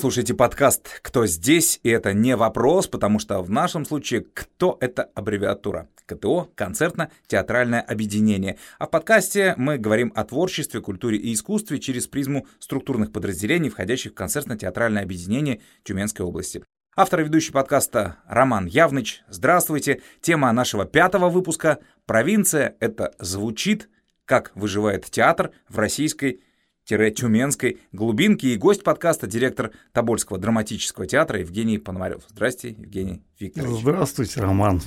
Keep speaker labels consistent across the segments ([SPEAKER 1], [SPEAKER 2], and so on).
[SPEAKER 1] слушаете подкаст «Кто здесь?» И это не вопрос, потому что в нашем случае «Кто» — это аббревиатура. КТО — концертно-театральное объединение. А в подкасте мы говорим о творчестве, культуре и искусстве через призму структурных подразделений, входящих в концертно-театральное объединение Тюменской области. Автор и ведущий подкаста Роман Явныч. Здравствуйте. Тема нашего пятого выпуска «Провинция — это звучит, как выживает театр в российской Тюменской глубинки и гость подкаста, директор Тобольского драматического театра Евгений Пономарев. Здрасте, Евгений Викторович.
[SPEAKER 2] Здравствуйте, Роман.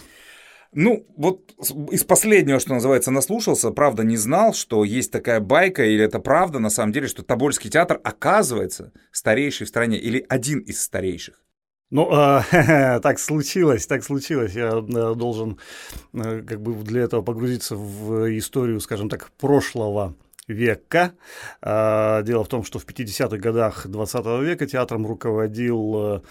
[SPEAKER 1] Ну, вот из последнего, что называется, наслушался, правда, не знал, что есть такая байка, или это правда, на самом деле, что Тобольский театр оказывается старейший в стране, или один из старейших.
[SPEAKER 2] Ну, э, так случилось, так случилось. Я э, должен э, как бы для этого погрузиться в историю, скажем так, прошлого века. А, дело в том, что в 50-х годах 20 века театром руководил э,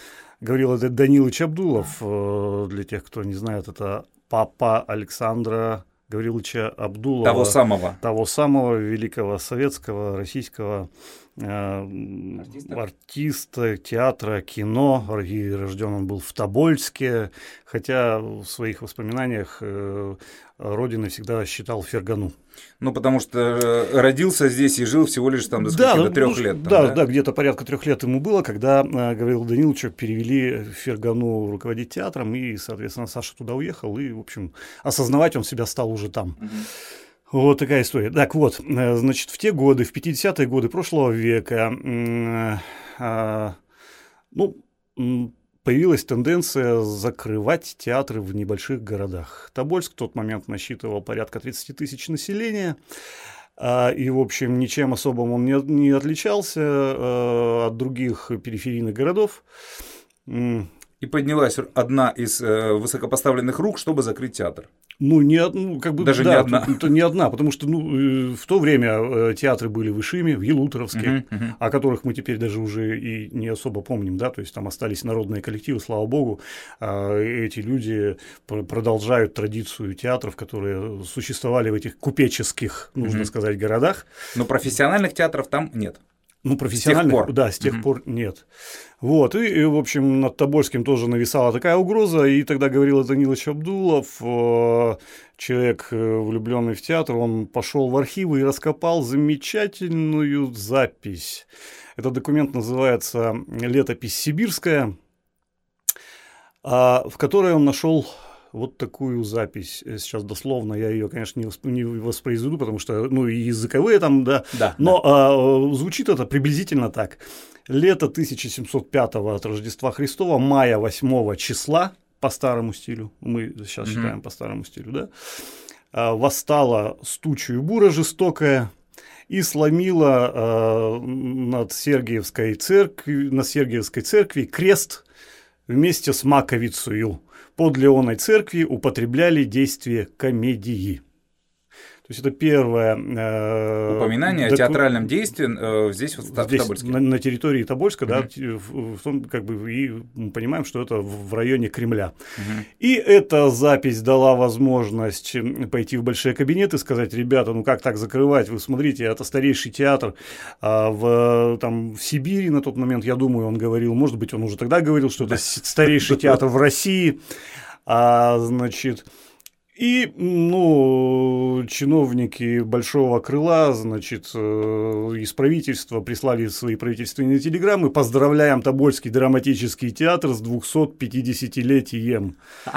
[SPEAKER 2] Гаврила Данилович Абдулов. Э, для тех, кто не знает, это папа Александра Гавриловича Абдулова.
[SPEAKER 1] Того самого.
[SPEAKER 2] Того самого великого советского, российского э, артиста? артиста театра, кино. Рожден он был в Тобольске, хотя в своих воспоминаниях э, родиной всегда считал Фергану.
[SPEAKER 1] Ну, потому что э, родился здесь и жил всего лишь там до, да, до трех ну, лет.
[SPEAKER 2] Там, да, да, да, где-то порядка трех лет ему было, когда э, Гаврила Даниловича перевели Фергану руководить театром, и, соответственно, Саша туда уехал, и, в общем, осознавать он себя стал уже там. Угу. Вот такая история. Так вот, э, значит, в те годы, в 50-е годы прошлого века, э, э, ну, появилась тенденция закрывать театры в небольших городах. Тобольск в тот момент насчитывал порядка 30 тысяч населения. А, и, в общем, ничем особым он не, отличался э, от других периферийных городов.
[SPEAKER 1] И поднялась одна из э, высокопоставленных рук, чтобы закрыть театр.
[SPEAKER 2] Ну, не, ну, как бы,
[SPEAKER 1] Даже
[SPEAKER 2] да,
[SPEAKER 1] не одна.
[SPEAKER 2] Это не одна, потому что ну, э, в то время э, театры были в Ишиме, в Елуторовске, uh-huh, uh-huh. о которых мы теперь даже уже и не особо помним, да, то есть там остались народные коллективы, слава богу, а эти люди продолжают традицию театров, которые существовали в этих купеческих, нужно uh-huh. сказать, городах.
[SPEAKER 1] Но профессиональных театров там нет.
[SPEAKER 2] Ну, профессиональных, с тех пор. да, с тех mm-hmm. пор нет. Вот, и, и, в общем, над Тобольским тоже нависала такая угроза, и тогда говорил Данилович Абдулов, э, человек, э, влюбленный в театр, он пошел в архивы и раскопал замечательную запись. Этот документ называется «Летопись сибирская», а, в которой он нашел вот такую запись. Э, сейчас дословно я ее, конечно, не, восп... не воспроизведу, потому что, ну, и языковые там, да.
[SPEAKER 1] да
[SPEAKER 2] но да. А, звучит это приблизительно так. Лето 1705 от Рождества Христова, мая 8 числа, по старому стилю, мы сейчас mm считаем по старому стилю, да, а, восстала стучью бура жестокая, и сломила э, над Сергиевской церкви, на Сергиевской церкви крест вместе с маковицею под Леоной церкви употребляли действие комедии. То есть это первое
[SPEAKER 1] э, упоминание доку... о театральном действии э, здесь вот
[SPEAKER 2] здесь, в Тобольске. На, на территории Тобольска, mm-hmm. да, в, в том, как бы и мы понимаем, что это в районе Кремля. Mm-hmm. И эта запись дала возможность пойти в большие кабинеты и сказать, ребята, ну как так закрывать? Вы смотрите, это старейший театр а в там в Сибири на тот момент, я думаю, он говорил, может быть, он уже тогда говорил, что это старейший театр в России, а значит и, ну, чиновники большого крыла, значит, э, из правительства прислали свои правительственные телеграммы. Поздравляем Тобольский драматический театр с 250-летием.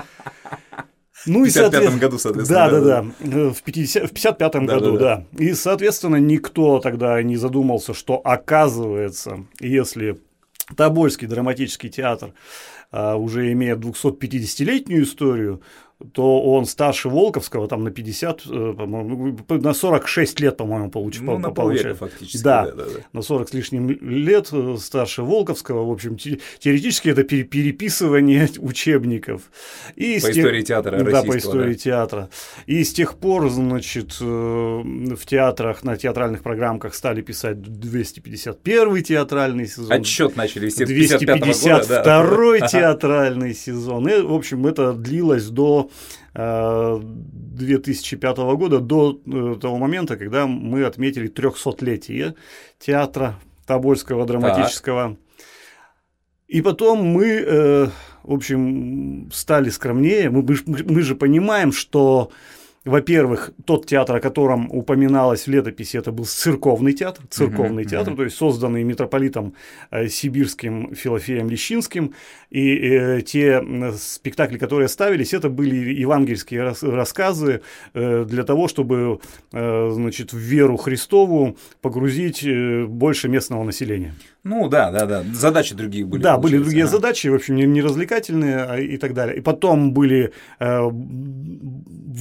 [SPEAKER 1] Ну, в 55 году, соответственно.
[SPEAKER 2] Да, да, да. да. В, 50, в 55 да, году, да, да. да. И, соответственно, никто тогда не задумался, что оказывается, если Тобольский драматический театр а, уже имеет 250-летнюю историю, то он старше Волковского, там на 50, э, по-моему, ну, на 46 лет, по-моему, получ...
[SPEAKER 1] ну, на получает. фактически.
[SPEAKER 2] Да, да, да, да, на 40 с лишним лет э, старше Волковского. В общем, теоретически это переписывание учебников.
[SPEAKER 1] И по истории тех... театра
[SPEAKER 2] Да, по истории да. театра. И с тех пор, значит, э, в театрах, на театральных программках стали писать 251 театральный сезон.
[SPEAKER 1] Отчет начали вести
[SPEAKER 2] 252 да. театральный сезон. И, в общем, это длилось до 2005 э, года, до э, того момента, когда мы отметили 300-летие театра Тобольского драматического. И потом мы, э, в общем, стали скромнее. Мы, мы, мы же понимаем, что во-первых, тот театр, о котором упоминалось в летописи, это был церковный театр, церковный uh-huh, театр, uh-huh. то есть созданный митрополитом э, сибирским Филофеем Лещинским, и э, те спектакли, которые ставились, это были евангельские рас- рассказы э, для того, чтобы, э, значит, в веру Христову погрузить э, больше местного населения.
[SPEAKER 1] Ну да, да, да. Задачи другие были.
[SPEAKER 2] Да, были другие а. задачи, в общем, не, не развлекательные а, и так далее. И потом были э,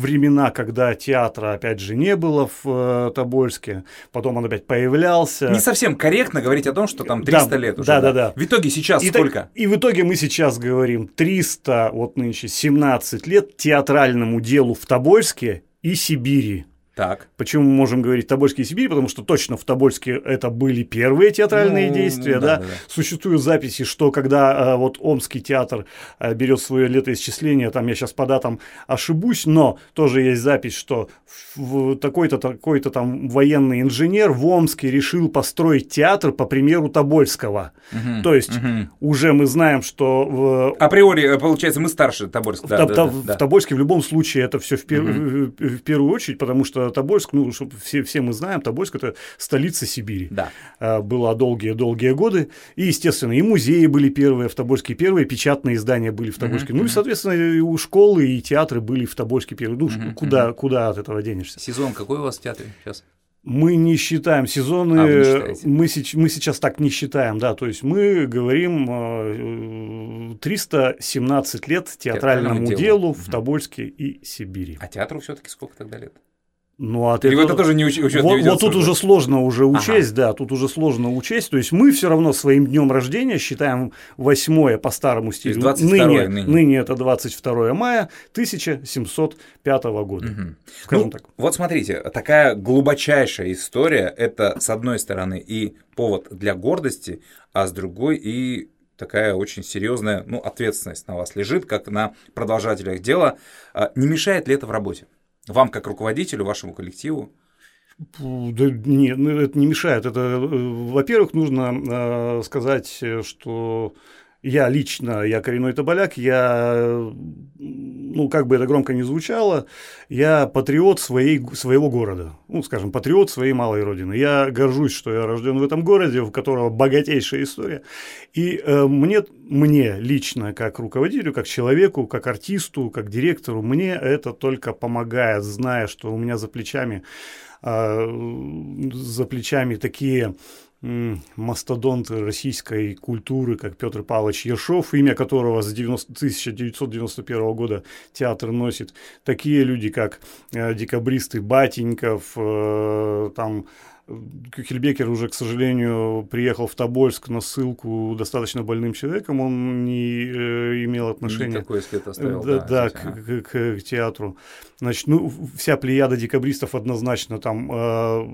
[SPEAKER 2] времена, когда театра, опять же, не было в э, Тобольске. Потом он опять появлялся.
[SPEAKER 1] Не совсем корректно говорить о том, что там 300
[SPEAKER 2] да,
[SPEAKER 1] лет уже.
[SPEAKER 2] Да, да, да.
[SPEAKER 1] В итоге сейчас
[SPEAKER 2] и
[SPEAKER 1] сколько?
[SPEAKER 2] Так, и в итоге мы сейчас говорим 300, вот нынче 17 лет театральному делу в Тобольске и Сибири.
[SPEAKER 1] Так.
[SPEAKER 2] Почему мы можем говорить Тобольский и Сибирь? Потому что точно в Тобольске это были первые театральные ну, действия. Да, да? Да, да. Существуют записи, что когда э, вот Омский театр э, берет свое летоисчисление, там я сейчас по датам ошибусь, но тоже есть запись, что такой-то такой-то там военный инженер в Омске решил построить театр по примеру Тобольского. Угу, То есть угу. уже мы знаем, что...
[SPEAKER 1] В... Априори, э, получается, мы старше Тобольска. Да,
[SPEAKER 2] в, да, да, в, да. в Тобольске в любом случае это все в, пер... угу. в первую очередь, потому что Тобольск, ну, чтобы все, все мы знаем, Тобольск – это столица Сибири.
[SPEAKER 1] Да.
[SPEAKER 2] А, была долгие-долгие годы. И, естественно, и музеи были первые в Тобольске, первые печатные издания были в Тобольске. Mm-hmm. Ну, и, соответственно, и у школы, и театры были в Тобольске первые. Ну, mm-hmm. куда, куда от этого денешься?
[SPEAKER 1] Сезон какой у вас в театре сейчас?
[SPEAKER 2] Мы не считаем сезоны, а, мы, мы сейчас так не считаем, да, то есть мы говорим 317 э, лет театральному, театральному делу, делу в Тобольске и Сибири.
[SPEAKER 1] А театру все-таки сколько тогда лет?
[SPEAKER 2] Ну, а
[SPEAKER 1] Или это, это тоже не уч... учет
[SPEAKER 2] вот, не вот тут уже сложно уже учесть, ага. да, тут уже сложно учесть. То есть мы все равно своим днем рождения считаем 8 по старому стилю.
[SPEAKER 1] 22
[SPEAKER 2] ныне,
[SPEAKER 1] ныне.
[SPEAKER 2] ныне это 22 мая 1705 года. Угу. Скажем
[SPEAKER 1] ну,
[SPEAKER 2] так.
[SPEAKER 1] Вот смотрите, такая глубочайшая история. Это с одной стороны и повод для гордости, а с другой и такая очень серьезная ну, ответственность на вас лежит, как на продолжателях дела. А не мешает ли это в работе? Вам, как руководителю, вашему коллективу?
[SPEAKER 2] Да нет, ну, это не мешает. Это, э, во-первых, нужно э, сказать, что я лично, я коренной табаляк, я, ну, как бы это громко не звучало, я патриот своей, своего города, ну, скажем, патриот своей малой родины. Я горжусь, что я рожден в этом городе, в которого богатейшая история. И э, мне, мне лично, как руководителю, как человеку, как артисту, как директору, мне это только помогает, зная, что у меня за плечами, э, за плечами такие мастодонты российской культуры, как Петр Павлович Ершов, имя которого с 90, 1991 года театр носит. Такие люди, как э, декабристы Батеньков, э, там Кюхельбекер уже, к сожалению, приехал в Тобольск на ссылку достаточно больным человеком, он не э, имел отношения
[SPEAKER 1] Никакой след оставил,
[SPEAKER 2] да, да, да, к, к, к, к театру. Значит, ну, вся плеяда декабристов однозначно там, э,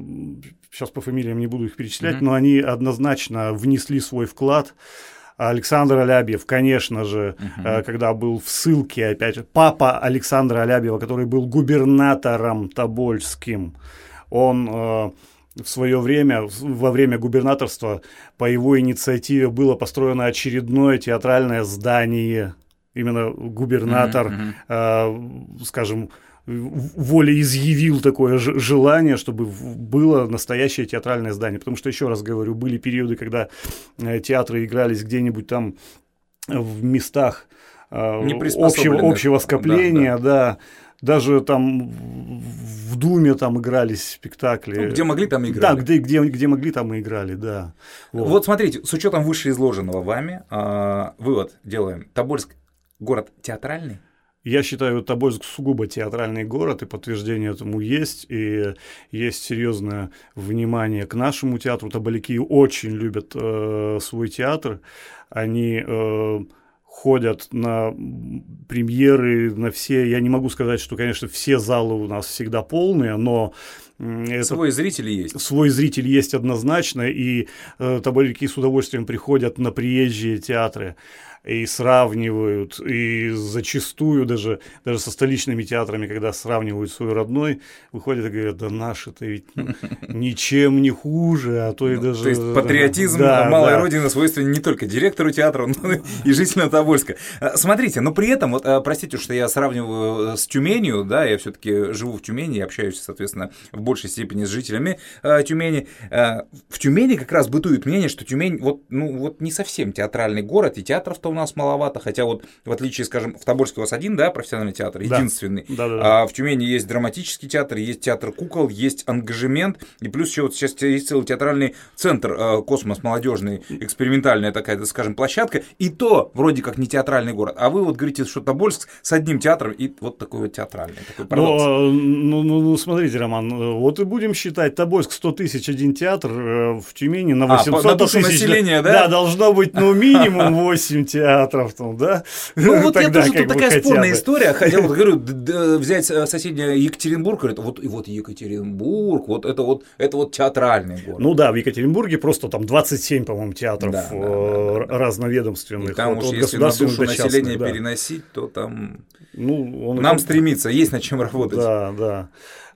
[SPEAKER 2] сейчас по фамилиям не буду их перечислять, mm-hmm. но они однозначно внесли свой вклад. Александр Алябьев, конечно же, uh-huh. когда был в ссылке, опять же, папа Александра Алябьева, который был губернатором Тобольским, он э, в свое время, во время губернаторства, по его инициативе было построено очередное театральное здание. Именно губернатор, mm-hmm. э, скажем, волеизъявил такое желание, чтобы было настоящее театральное здание. Потому что, еще раз говорю, были периоды, когда э, театры игрались где-нибудь там в местах э, общего, общего скопления, да, да. да даже там в Думе там игрались спектакли.
[SPEAKER 1] Ну, где могли, там играли.
[SPEAKER 2] Да, где, где, где могли, там и играли, да.
[SPEAKER 1] Вот. вот смотрите, с учетом вышеизложенного вами, э, вывод делаем. Тобольск город театральный?
[SPEAKER 2] Я считаю, Тобольск сугубо театральный город, и подтверждение этому есть. И есть серьезное внимание к нашему театру. Тоболяки очень любят э, свой театр. Они э, ходят на премьеры, на все. Я не могу сказать, что, конечно, все залы у нас всегда полные, но
[SPEAKER 1] это, свой зритель есть.
[SPEAKER 2] Свой зритель есть однозначно, и э, таборики с удовольствием приходят на приезжие театры. И сравнивают, и зачастую даже, даже со столичными театрами, когда сравнивают свой родной, выходят и говорят, да наши-то ведь ну, ничем не хуже, а то и даже...
[SPEAKER 1] То есть патриотизм да, малой да. родины свойственен не только директору театра, но и жителям Тобольска. А, смотрите, но при этом, вот, а, простите, что я сравниваю с Тюменью, да, я все таки живу в Тюмени, общаюсь, соответственно, в большей степени с жителями э, Тюмени. Э, в Тюмени как раз бытует мнение, что Тюмень вот, ну, вот не совсем театральный город, и театров-то у нас маловато, хотя вот в отличие, скажем, в Тобольске у вас один, да, профессиональный театр, единственный, да. Да, да, а в Тюмени есть драматический театр, есть театр кукол, есть ангажемент, и плюс еще вот сейчас есть целый театральный центр э, «Космос» молодежный, экспериментальная такая, скажем, площадка, и то вроде как не театральный город, а вы вот говорите, что Тобольск с одним театром и вот такой вот театральный, такой
[SPEAKER 2] парадокс. Ну, ну, ну, ну, смотрите, Роман, вот и будем считать, Тобольск 100 тысяч один театр, в Тюмени на 800 а, на тысяч.
[SPEAKER 1] населения, да?
[SPEAKER 2] Да, должно быть, ну, минимум 8 театров, там, да?
[SPEAKER 1] Ну, вот Тогда, я тоже, тут такая спорная история, хотя вот говорю, взять соседний Екатеринбург, говорят, вот, вот Екатеринбург, вот это вот, это вот театральный город.
[SPEAKER 2] Ну да, в Екатеринбурге просто там 27, по-моему, театров да, да, да, да. разноведомственных. И
[SPEAKER 1] там вот, уж если на душу населения да. переносить, то там ну, он нам стремится, есть над чем работать.
[SPEAKER 2] Да, да.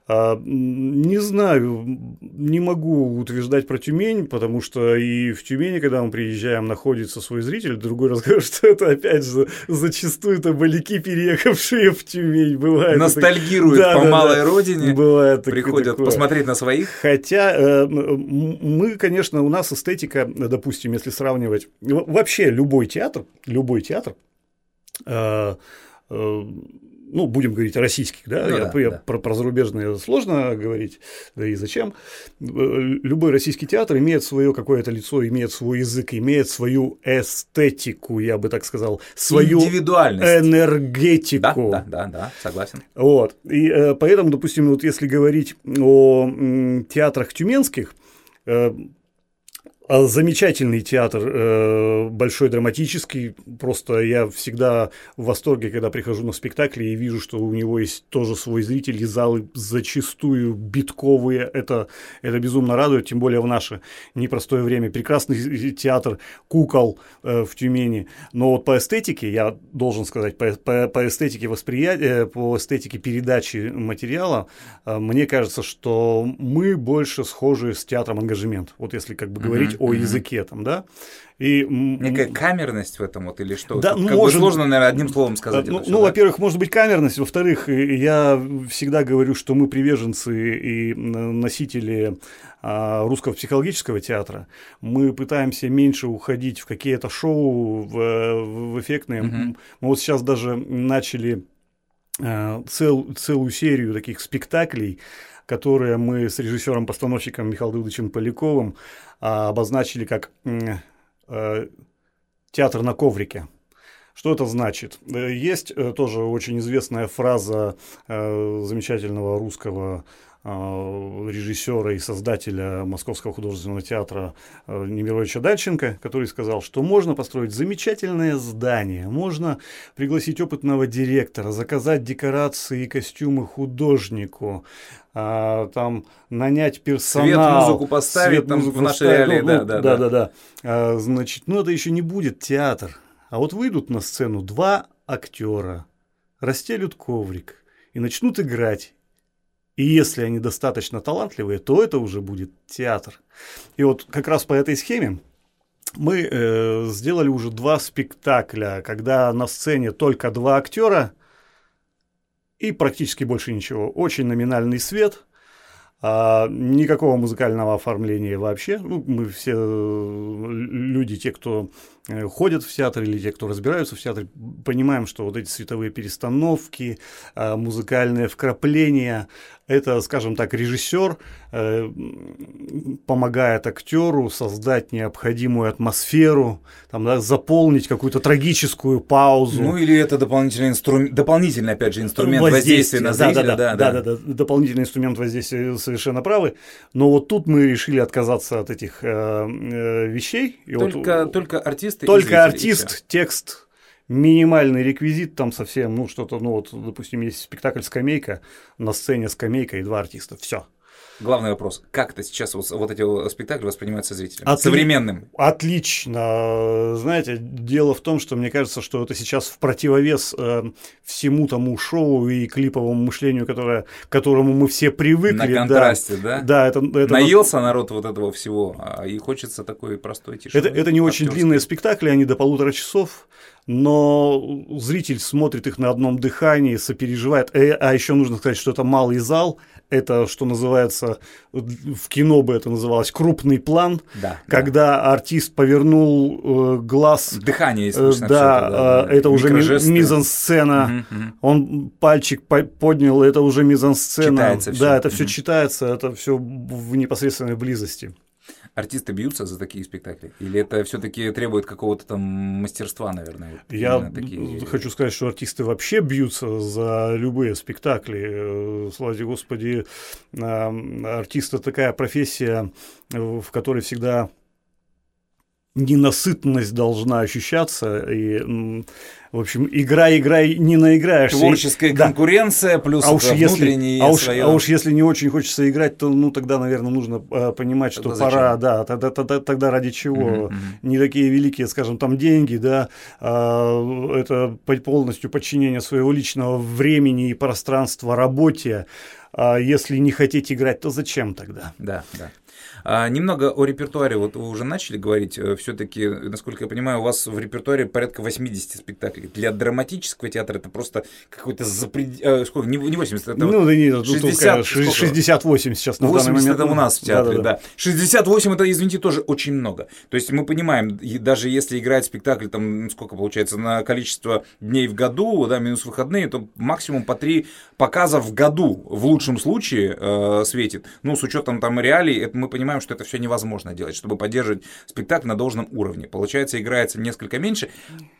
[SPEAKER 2] А, не знаю, не могу утверждать про Тюмень, потому что и в Тюмени, когда мы приезжаем, находится свой зритель. Другой раз говорю, что это опять же зачастую это баляки, переехавшие в Тюмень. Бывает
[SPEAKER 1] Ностальгируют да, по да, малой да. родине, Бывает приходят такое. посмотреть на своих.
[SPEAKER 2] Хотя э, мы, конечно, у нас эстетика, допустим, если сравнивать, вообще любой театр, любой театр, э, э, ну, будем говорить российских, да, ну, я, да, я да. Про, про зарубежные сложно говорить, да и зачем. Любой российский театр имеет свое какое-то лицо, имеет свой язык, имеет свою эстетику, я бы так сказал, свою энергетику.
[SPEAKER 1] Да, да, да, да, согласен.
[SPEAKER 2] Вот, и э, поэтому, допустим, вот если говорить о театрах тюменских, э, замечательный театр, э, большой драматический. Просто я всегда в восторге, когда прихожу на спектакли и вижу, что у него есть тоже свой зритель, и залы зачастую битковые. Это, это безумно радует, тем более в наше непростое время. Прекрасный театр кукол э, в Тюмени. Но вот по эстетике, я должен сказать, по, по, по эстетике восприятия, по эстетике передачи материала, э, мне кажется, что мы больше схожи с театром ангажемент. Вот если как бы говорить говорить о языке там, да.
[SPEAKER 1] И, Некая камерность в этом вот или что? Да, как может, бы сложно, наверное, одним словом сказать.
[SPEAKER 2] Ну, все, ну да? во-первых, может быть камерность, во-вторых, я всегда говорю, что мы приверженцы и носители а, русского психологического театра. Мы пытаемся меньше уходить в какие-то шоу, в, в эффектные. Угу. Мы вот сейчас даже начали а, цел, целую серию таких спектаклей, которые мы с режиссером-постановщиком Михаилом Давыдовичем Поляковым а, обозначили как э, театр на коврике. Что это значит? Э, есть э, тоже очень известная фраза замечательного русского режиссера и создателя Московского художественного театра э, Немировича Дальченко, который сказал, что можно построить замечательное здание, можно пригласить опытного директора, заказать декорации и костюмы художнику, а, там нанять персонал.
[SPEAKER 1] Свет, музыку поставить свет, там музыку в нашей реалии, ну, да,
[SPEAKER 2] ну, да, да, да, да. А, значит, ну это еще не будет театр. А вот выйдут на сцену два актера, расстелют коврик и начнут играть и если они достаточно талантливые, то это уже будет театр. И вот как раз по этой схеме мы э, сделали уже два спектакля, когда на сцене только два актера и практически больше ничего. Очень номинальный свет, а, никакого музыкального оформления вообще. Ну, мы все э, люди, те, кто ходят в театр или те, кто разбираются в театре, понимаем, что вот эти световые перестановки, а, музыкальные вкрапления, это, скажем так, режиссер э, помогает актеру создать необходимую атмосферу, там, да, заполнить какую-то трагическую паузу.
[SPEAKER 1] Ну или это дополнительный инструмент, дополнительный, опять же, инструмент воздействия, воздействия на зрителя.
[SPEAKER 2] Да да да, да, да, да, дополнительный инструмент воздействия совершенно правы. Но вот тут мы решили отказаться от этих э, э, вещей.
[SPEAKER 1] И только, вот, только артисты.
[SPEAKER 2] Только артист, текст, минимальный реквизит там совсем, ну, что-то, ну, вот, допустим, есть спектакль «Скамейка», на сцене скамейка и два артиста, все.
[SPEAKER 1] Главный вопрос. Как это сейчас вот, вот эти спектакли воспринимаются зрителями? Отли... Современным?
[SPEAKER 2] Отлично. Знаете, дело в том, что мне кажется, что это сейчас в противовес э, всему тому шоу и клиповому мышлению, которое, к которому мы все привыкли. На
[SPEAKER 1] контрасте, да?
[SPEAKER 2] Да, да это, это...
[SPEAKER 1] Наелся народ вот этого всего, а и хочется такой простой тишины.
[SPEAKER 2] Это, это не очень длинные спектакли, они до полутора часов но зритель смотрит их на одном дыхании, сопереживает. Э, а еще нужно сказать, что это малый зал, это, что называется, в кино бы это называлось крупный план,
[SPEAKER 1] да,
[SPEAKER 2] когда
[SPEAKER 1] да.
[SPEAKER 2] артист повернул э, глаз.
[SPEAKER 1] Дыхание,
[SPEAKER 2] э, да, это, да, это уже мизансцена. Угу, угу. Он пальчик поднял, это уже мизансцена.
[SPEAKER 1] Читается
[SPEAKER 2] все. Да, это угу. все читается, это все в непосредственной близости
[SPEAKER 1] артисты бьются за такие спектакли? Или это все-таки требует какого-то там мастерства, наверное?
[SPEAKER 2] Вот Я такие... хочу сказать, что артисты вообще бьются за любые спектакли. Э, слава Господи, артист это такая профессия, в которой всегда ненасытность должна ощущаться, и, в общем, игра, играй, не наиграешься.
[SPEAKER 1] Творческая
[SPEAKER 2] и,
[SPEAKER 1] конкуренция,
[SPEAKER 2] да.
[SPEAKER 1] плюс
[SPEAKER 2] а уж
[SPEAKER 1] если,
[SPEAKER 2] а уж, а уж если не очень хочется играть, то, ну, тогда, наверное, нужно э, понимать, что тогда пора, зачем? да, тогда, тогда, тогда ради чего. Uh-huh. Не такие великие, скажем, там деньги, да, э, это полностью подчинение своего личного времени и пространства работе. А если не хотите играть, то зачем тогда?
[SPEAKER 1] Да, да. А, немного о репертуаре. Вот вы уже начали говорить. Э, Все-таки, насколько я понимаю, у вас в репертуаре порядка 80 спектаклей. Для драматического театра это просто какой-то запред... Э, сколько? Не, не 80, это
[SPEAKER 2] ну, да нет, 60, 68 сейчас на 80 данный момент.
[SPEAKER 1] это у нас в театре, да, да, да. 68 это, извините, тоже очень много. То есть мы понимаем, даже если играть спектакль, там, сколько получается, на количество дней в году, да, минус выходные, то максимум по три показа в году в лучшем случае э, светит. Ну, с учетом там реалий, это мы понимаем, что это все невозможно делать, чтобы поддерживать спектакль на должном уровне. Получается, играется несколько меньше.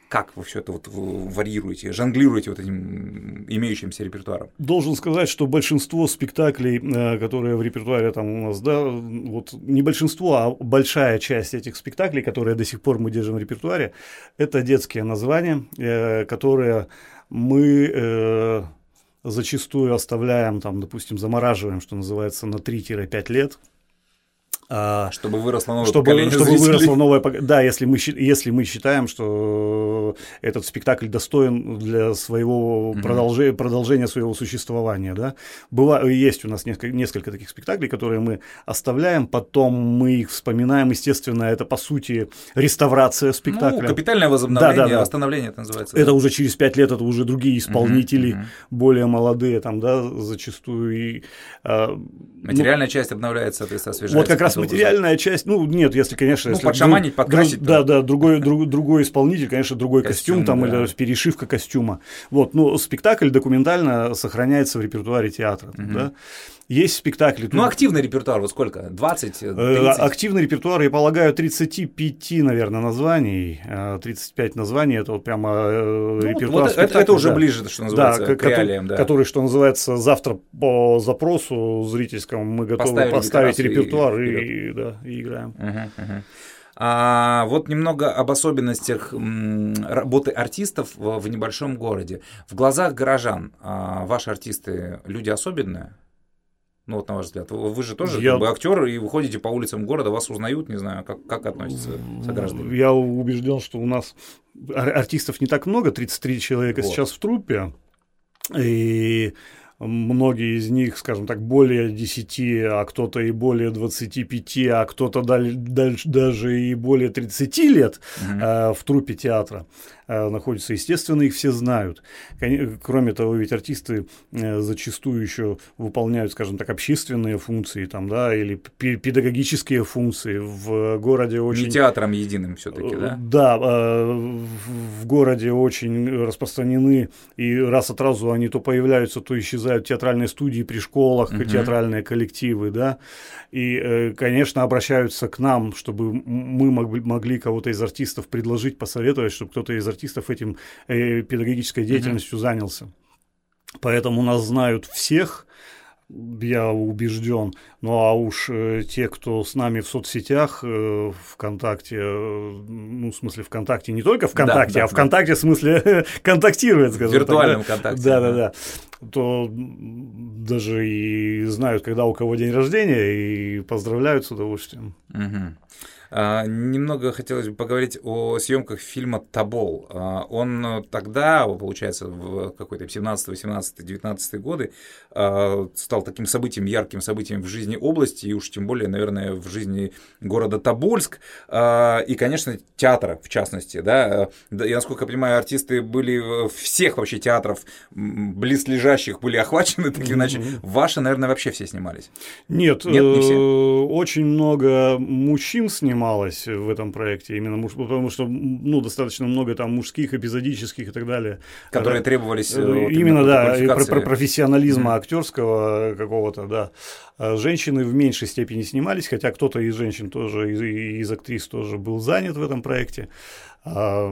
[SPEAKER 1] Как вы все это вот варьируете, жонглируете вот этим имеющимся репертуаром?
[SPEAKER 2] Должен сказать, что большинство спектаклей, э, которые в репертуаре там у нас, да, вот не большинство, а большая часть этих спектаклей, которые до сих пор мы держим в репертуаре, это детские названия, э, которые мы э, зачастую оставляем, там, допустим, замораживаем, что называется, на 3-5 лет,
[SPEAKER 1] чтобы выросло новое
[SPEAKER 2] чтобы, поколение чтобы зрителей. выросло новое Да, если мы, если мы считаем, что этот спектакль достоин для своего mm-hmm. продолжения, продолжения своего существования. Да? Быва, есть у нас несколько, несколько таких спектаклей, которые мы оставляем, потом мы их вспоминаем. Естественно, это по сути реставрация спектакля.
[SPEAKER 1] Ну, капитальное возобновление, да, да, да. восстановление это называется.
[SPEAKER 2] Это да. уже через пять лет, это уже другие исполнители, mm-hmm. более молодые, там, да, зачастую. И,
[SPEAKER 1] а, Материальная ну, часть обновляется, соответственно, освежается.
[SPEAKER 2] Вот как раз материальная часть, ну, нет, если, конечно...
[SPEAKER 1] Ну,
[SPEAKER 2] если
[SPEAKER 1] подшаманить, друг, подкрасить.
[SPEAKER 2] Друг, да, да, другой, друг, другой исполнитель, конечно, другой костюм, костюм там, да. или перешивка костюма. Вот, но спектакль документально сохраняется в репертуаре театра, угу. да. Есть спектакли.
[SPEAKER 1] Ну, активный репертуар, вот сколько? 20? 30?
[SPEAKER 2] Э, активный репертуар, я полагаю, 35, наверное, названий. 35 э, названий, это вот прямо э, ну, репертуар вот
[SPEAKER 1] это, это уже да. ближе, что называется, да, к реалиям.
[SPEAKER 2] Да. Который, что называется, завтра по запросу зрительскому мы готовы Поставили поставить репертуар и, и, и, да, и играем.
[SPEAKER 1] Угу, угу. А вот немного об особенностях работы артистов в небольшом городе. В глазах горожан а, ваши артисты люди особенные? Ну, вот на ваш взгляд. Вы же тоже я... как бы актер, и выходите по улицам города, вас узнают, не знаю, как, как относятся сограждане.
[SPEAKER 2] Я убежден, что у нас артистов не так много, 33 человека вот. сейчас в труппе. И многие из них, скажем так, более 10, а кто-то и более 25, а кто-то даже и более 30 лет угу. э, в трупе театра. Э, находятся, естественно, их все знают. Кроме того, ведь артисты э, зачастую еще выполняют, скажем так, общественные функции там, да, или педагогические функции в городе очень...
[SPEAKER 1] Не театром единым все-таки, да?
[SPEAKER 2] Да, в городе очень распространены, и раз от разу они то появляются, то исчезают театральные студии при школах, угу. театральные коллективы, да, и, конечно, обращаются к нам, чтобы мы могли кого-то из артистов предложить, посоветовать, чтобы кто-то из артистов этим э, педагогической деятельностью mm-hmm. занялся. Поэтому нас знают всех, я убежден. Ну а уж э, те, кто с нами в соцсетях, э, ВКонтакте, э, ну, в смысле ВКонтакте, не только ВКонтакте, да, да, а ВКонтакте да. в смысле контактирует, скажем
[SPEAKER 1] В виртуальном так, да? контакте.
[SPEAKER 2] Да, да, да. то даже и знают, когда у кого день рождения, и поздравляют с удовольствием.
[SPEAKER 1] Угу. А, немного хотелось бы поговорить о съемках фильма «Тобол». А, он тогда, получается, в какой-то 17, 18, 19 годы а, стал таким событием, ярким событием в жизни области, и уж тем более, наверное, в жизни города Тобольск, и, конечно, театра, в частности. Да? Я, насколько я понимаю, артисты были всех вообще театров близлежащих были охвачены, так или иначе. Ваши, наверное, вообще все снимались?
[SPEAKER 2] Нет, Нет не все. Э, очень много мужчин снимались снималось в этом проекте, именно муж, потому что ну, достаточно много там мужских, эпизодических и так далее.
[SPEAKER 1] Которые требовались. Э,
[SPEAKER 2] вот, именно, да, про, про профессионализма mm-hmm. актерского какого-то, да. А женщины в меньшей степени снимались, хотя кто-то из женщин тоже, из, из актрис тоже был занят в этом проекте. А,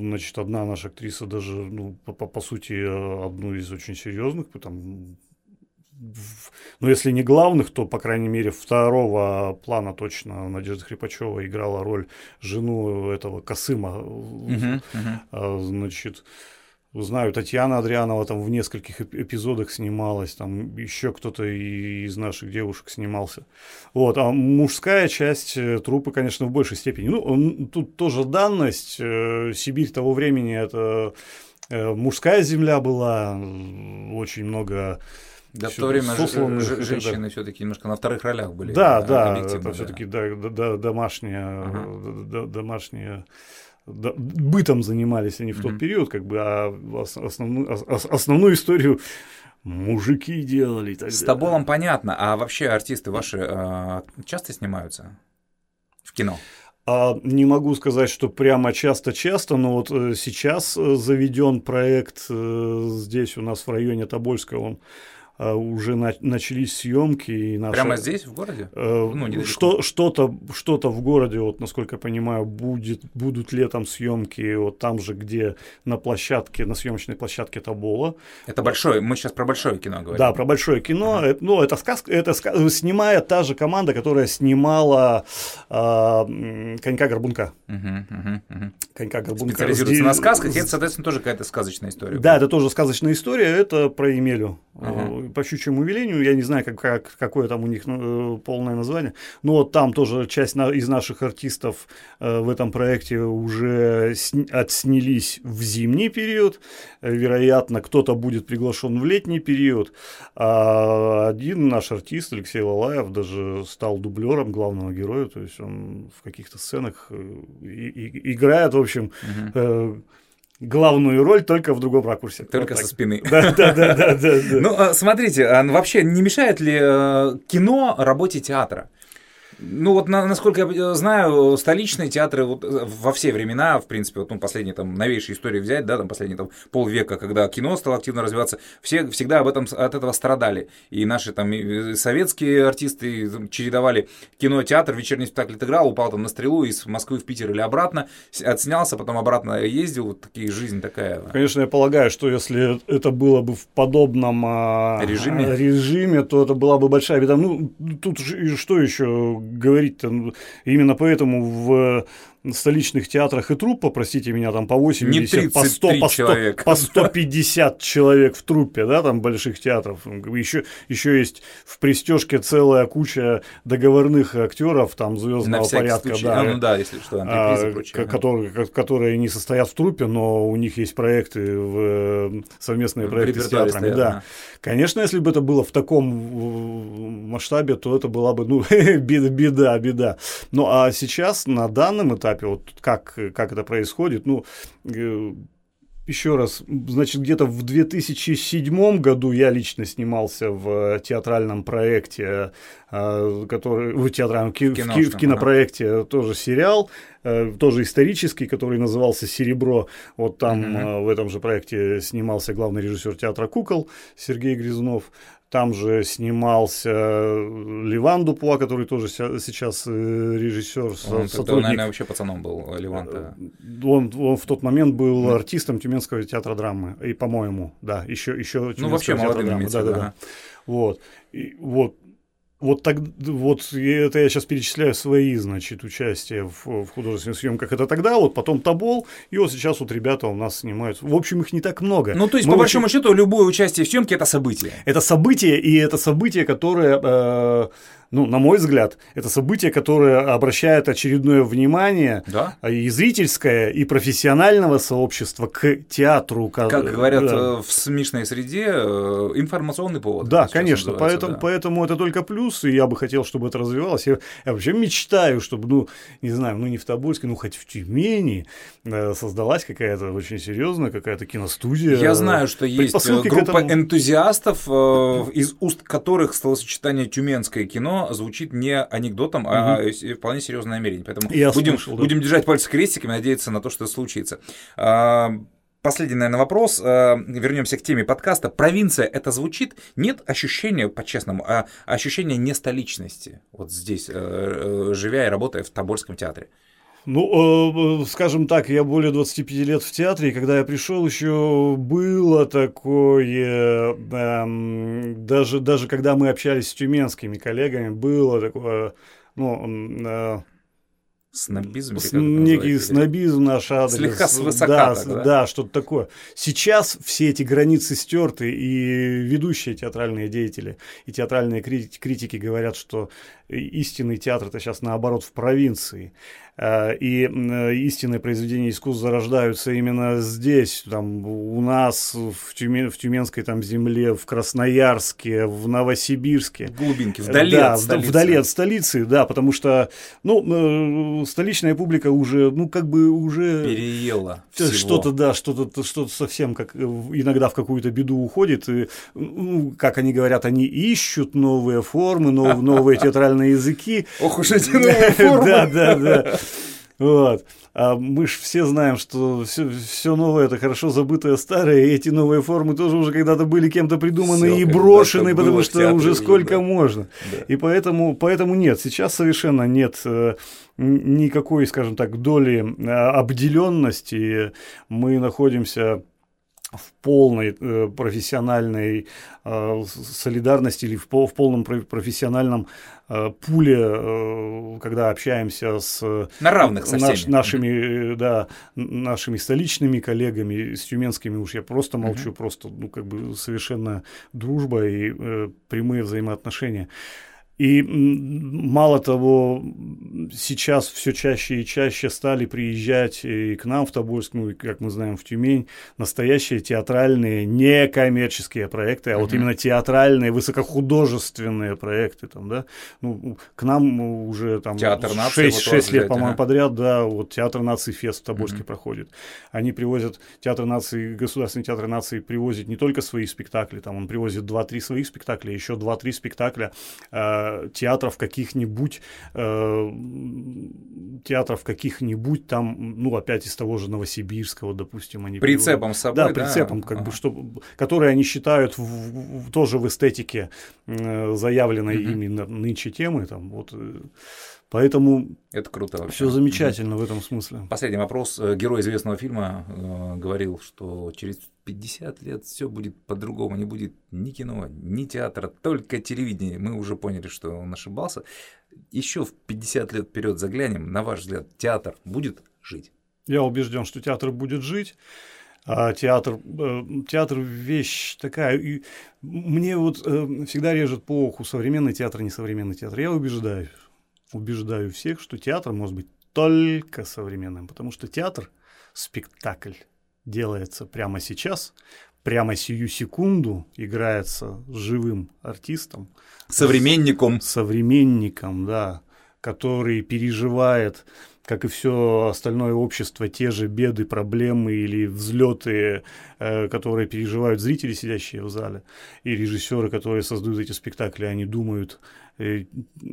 [SPEAKER 2] значит, одна наша актриса даже, ну, по, по, сути, одну из очень серьезных, там, ну, если не главных, то, по крайней мере, второго плана точно Надежда Хрипачева играла роль жену этого Косыма. Uh-huh, uh-huh. Значит, знаю, Татьяна Адрианова там в нескольких эпизодах снималась, там еще кто-то из наших девушек снимался. Вот, а мужская часть э, трупы, конечно, в большей степени. Ну, тут тоже данность. Э, Сибирь того времени это э, мужская земля была, очень много
[SPEAKER 1] да, в то время ж, женщины все-таки немножко на вторых ролях были.
[SPEAKER 2] Да, да, это все-таки да, да, домашняя, ага. домашняя да, бытом занимались они в тот период, как бы, а основную, основную историю мужики делали.
[SPEAKER 1] Тогда. С Тоболом понятно, а вообще артисты ваши э, часто снимаются в кино?
[SPEAKER 2] А, не могу сказать, что прямо часто-часто, но вот э, сейчас э, заведен проект э, здесь у нас в районе Тобольска, он а, уже на, начались съемки. И
[SPEAKER 1] наша, Прямо здесь, в городе?
[SPEAKER 2] Э, ну, что, что-то, что-то в городе, вот, насколько я понимаю, будет, будут летом съемки вот там же, где на площадке, на съемочной площадке Табола.
[SPEAKER 1] Это большое, мы сейчас про большое кино говорим.
[SPEAKER 2] Да, про большое кино. Ага. Это, ну, это сказка, это сказка, снимая та же команда, которая снимала э, Конька Горбунка.
[SPEAKER 1] Угу, угу, угу.
[SPEAKER 2] Конька Горбунка.
[SPEAKER 1] Специализируется на сказках, это, соответственно, тоже какая-то сказочная история.
[SPEAKER 2] Да, это тоже сказочная история, это про Емелю. Ага по щучьему велению, я не знаю, как, как, какое там у них ну, полное название, но вот там тоже часть на, из наших артистов э, в этом проекте уже сни, отснялись в зимний период, вероятно, кто-то будет приглашен в летний период, а один наш артист, Алексей Лалаев, даже стал дублером главного героя, то есть он в каких-то сценах э, и, и, играет, в общем, угу. э, главную роль только в другом ракурсе.
[SPEAKER 1] Только вот со спины.
[SPEAKER 2] Да, да, да, да, да.
[SPEAKER 1] Ну, а, смотрите, а вообще не мешает ли э, кино работе театра? Ну вот, на, насколько я знаю, столичные театры вот, э, во все времена, в принципе, вот, ну, последние там новейшие истории взять, да, там последние там полвека, когда кино стало активно развиваться, все всегда об этом, от этого страдали. И наши там и советские артисты чередовали кино, театр, вечерний спектакль отыграл, упал там на стрелу из Москвы в Питер или обратно, отснялся, потом обратно ездил, вот такие жизнь такая.
[SPEAKER 2] Конечно, я полагаю, что если это было бы в подобном а, режиме, режиме то это была бы большая беда. Ну, тут что еще говорить-то. Ну, именно поэтому в столичных театрах и труппа, простите меня, там по 80, по 100, по, 100 по 150 человек в труппе, да, там больших театров. Еще, еще есть в пристежке целая куча договорных актеров, там звездного порядка, случай. да,
[SPEAKER 1] а, ну да, если что,
[SPEAKER 2] а, которые, которые не состоят в труппе, но у них есть проекты в э, совместные проекты с театрами, стоят, да. да. Конечно, если бы это было в таком масштабе, то это была бы, ну, беда, беда. Ну, а сейчас на данном этапе этапе, вот как, как это происходит, ну, э, еще раз, значит, где-то в 2007 году я лично снимался в театральном проекте, э, который в театральном ки, в, в кинопроекте ага. тоже сериал, э, тоже исторический, который назывался "Серебро". Вот там угу. в этом же проекте снимался главный режиссер театра кукол Сергей Грязнов. Там же снимался Ливан Дупуа, который тоже сейчас э, режиссер. Он,
[SPEAKER 1] сотрудник. он, наверное, вообще пацаном был, Ливан -то.
[SPEAKER 2] Э, он, он в тот момент был mm. артистом Тюменского театра драмы. И, по-моему, да, еще, еще
[SPEAKER 1] Ну, вообще молодым
[SPEAKER 2] драмы. Да, да, да. Вот. И, вот вот так, вот это я сейчас перечисляю свои, значит, участия в, в художественных съемках. Это тогда, вот потом Табол, и вот сейчас вот ребята у нас снимают. В общем, их не так много.
[SPEAKER 1] Ну, то есть, Мы по очень... большому счету, любое участие в съемке это событие.
[SPEAKER 2] Это событие, и это событие, которое э, ну, на мой взгляд, это событие, которое обращает очередное внимание
[SPEAKER 1] да?
[SPEAKER 2] и зрительское, и профессионального сообщества к театру.
[SPEAKER 1] Как говорят да. Э, в смешной среде, э, информационный повод.
[SPEAKER 2] Да, конечно, поэтому, да. поэтому это только плюс, и я бы хотел, чтобы это развивалось. Я, я вообще мечтаю, чтобы, ну, не знаю, ну не в Тобольске, ну хоть в Тюмени э, создалась какая-то очень серьезная какая-то киностудия.
[SPEAKER 1] Я знаю, что есть группа этому... энтузиастов, из уст которых словосочетание «тюменское кино» звучит не анекдотом, угу. а вполне серьезное намерение. Поэтому Я будем, слушал, да. будем держать пальцы крестиками, надеяться на то, что это случится. А, последний, наверное, вопрос. А, Вернемся к теме подкаста. Провинция это звучит? Нет ощущения, по-честному, а ощущения не столичности. Вот здесь, э, э, живя и работая в Тобольском театре.
[SPEAKER 2] Ну, э, скажем так, я более 25 лет в театре, и когда я пришел, еще было такое, эм, даже, даже когда мы общались с тюменскими коллегами, было такое, ну,
[SPEAKER 1] э, Снобизм?
[SPEAKER 2] С, некий снобизм наш адрес.
[SPEAKER 1] Слегка свысока.
[SPEAKER 2] Да, так, да? да, что-то такое. Сейчас все эти границы стерты, и ведущие театральные деятели и театральные критики говорят, что истинный театр это сейчас наоборот в провинции. Э, и истинные произведения искусства зарождаются именно здесь, там, у нас, в, Тюмен, в Тюменской там, земле, в Красноярске, в Новосибирске. В
[SPEAKER 1] глубинке, вдали да, от столицы.
[SPEAKER 2] Вдали от столицы, да, потому что, ну, э, столичная публика уже, ну, как бы уже...
[SPEAKER 1] Переела
[SPEAKER 2] Что-то, да, что-то что совсем как иногда в какую-то беду уходит. И, ну, как они говорят, они ищут новые формы, нов, новые театральные языки.
[SPEAKER 1] Ох уж эти новые формы.
[SPEAKER 2] Да, да, да. Вот. А мы же все знаем, что все, все новое это хорошо забытое старое, и эти новые формы тоже уже когда-то были кем-то придуманы все, и брошены, потому что театре, уже сколько да. можно. Да. И поэтому, поэтому нет, сейчас совершенно нет э, никакой, скажем так, доли э, обделенности. Мы находимся в полной э, профессиональной э, солидарности или в, в полном профессиональном э, пуле, э, когда общаемся с
[SPEAKER 1] На равных со
[SPEAKER 2] наш, нашими, да, нашими столичными коллегами, с тюменскими уж я просто молчу, uh-huh. просто ну, как бы совершенно дружба и э, прямые взаимоотношения. И мало того, сейчас все чаще и чаще стали приезжать и к нам в Тобольск, ну и, как мы знаем, в Тюмень, настоящие театральные, некоммерческие проекты, а вот именно театральные, высокохудожественные проекты. Там, да? ну, к нам уже там
[SPEAKER 1] Театр 6,
[SPEAKER 2] 6 лет, по-моему, ага. подряд, да, вот Театр нации Фест в Тобольске uh-huh. проходит. Они привозят, Театр нации, Государственный театр нации привозит не только свои спектакли, там он привозит 2-3 своих спектакля, еще 2-3 спектакля э, театров каких-нибудь, э, театров каких-нибудь там, ну, опять из того же Новосибирского, допустим, они...
[SPEAKER 1] Прицепом с собой,
[SPEAKER 2] да? прицепом, да? как ага. бы, что, которые они считают в, в, тоже в эстетике э, заявленной угу. ими нынче темы, там, вот... Э, Поэтому
[SPEAKER 1] это круто вообще.
[SPEAKER 2] Все замечательно в этом смысле.
[SPEAKER 1] Последний вопрос. Э, герой известного фильма э, говорил, что через 50 лет все будет по-другому, не будет ни кино, ни театра, только телевидение. Мы уже поняли, что он ошибался. Еще в 50 лет вперед заглянем. На ваш взгляд, театр будет жить?
[SPEAKER 2] Я убежден, что театр будет жить. А театр, э, театр вещь такая. И мне вот э, всегда режет по уху современный театр, несовременный театр. Я убеждаюсь убеждаю всех, что театр может быть только современным, потому что театр, спектакль делается прямо сейчас, прямо сию секунду играется живым артистом.
[SPEAKER 1] Современником.
[SPEAKER 2] Современником, да, который переживает как и все остальное общество, те же беды, проблемы или взлеты, э, которые переживают зрители, сидящие в зале, и режиссеры, которые создают эти спектакли, они думают э,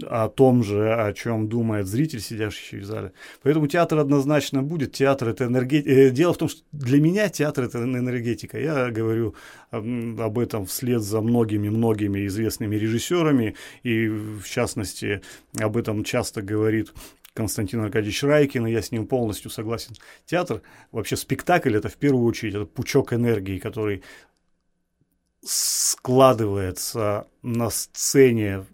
[SPEAKER 2] о том же, о чем думает зритель, сидящий в зале. Поэтому театр однозначно будет. Театр это энергетика. Э, дело в том, что для меня театр это энергетика. Я говорю об этом вслед за многими-многими известными режиссерами, и в частности об этом часто говорит Константин Аркадьевич Райкин, и я с ним полностью согласен. Театр, вообще спектакль, это в первую очередь это пучок энергии, который складывается на сцене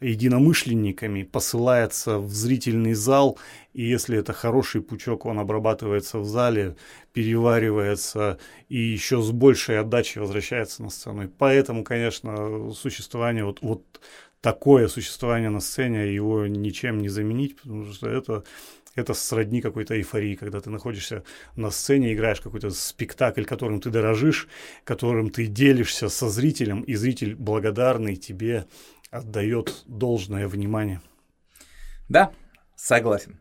[SPEAKER 2] единомышленниками, посылается в зрительный зал, и если это хороший пучок, он обрабатывается в зале, переваривается и еще с большей отдачей возвращается на сцену. И поэтому, конечно, существование вот, вот такое существование на сцене, его ничем не заменить, потому что это это сродни какой-то эйфории, когда ты находишься на сцене, играешь какой-то спектакль, которым ты дорожишь, которым ты делишься со зрителем, и зритель благодарный тебе отдает должное внимание.
[SPEAKER 1] Да, согласен.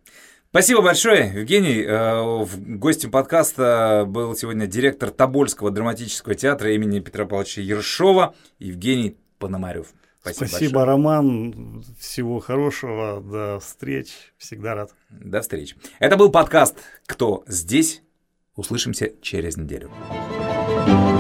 [SPEAKER 1] Спасибо большое, Евгений. Э, в гостем подкаста был сегодня директор Тобольского драматического театра имени Петра Павловича Ершова Евгений Пономарев.
[SPEAKER 2] Спасибо, Спасибо большое. Роман. Всего хорошего. До встреч. Всегда рад.
[SPEAKER 1] До встречи. Это был подкаст «Кто здесь?». Услышимся через неделю. thank you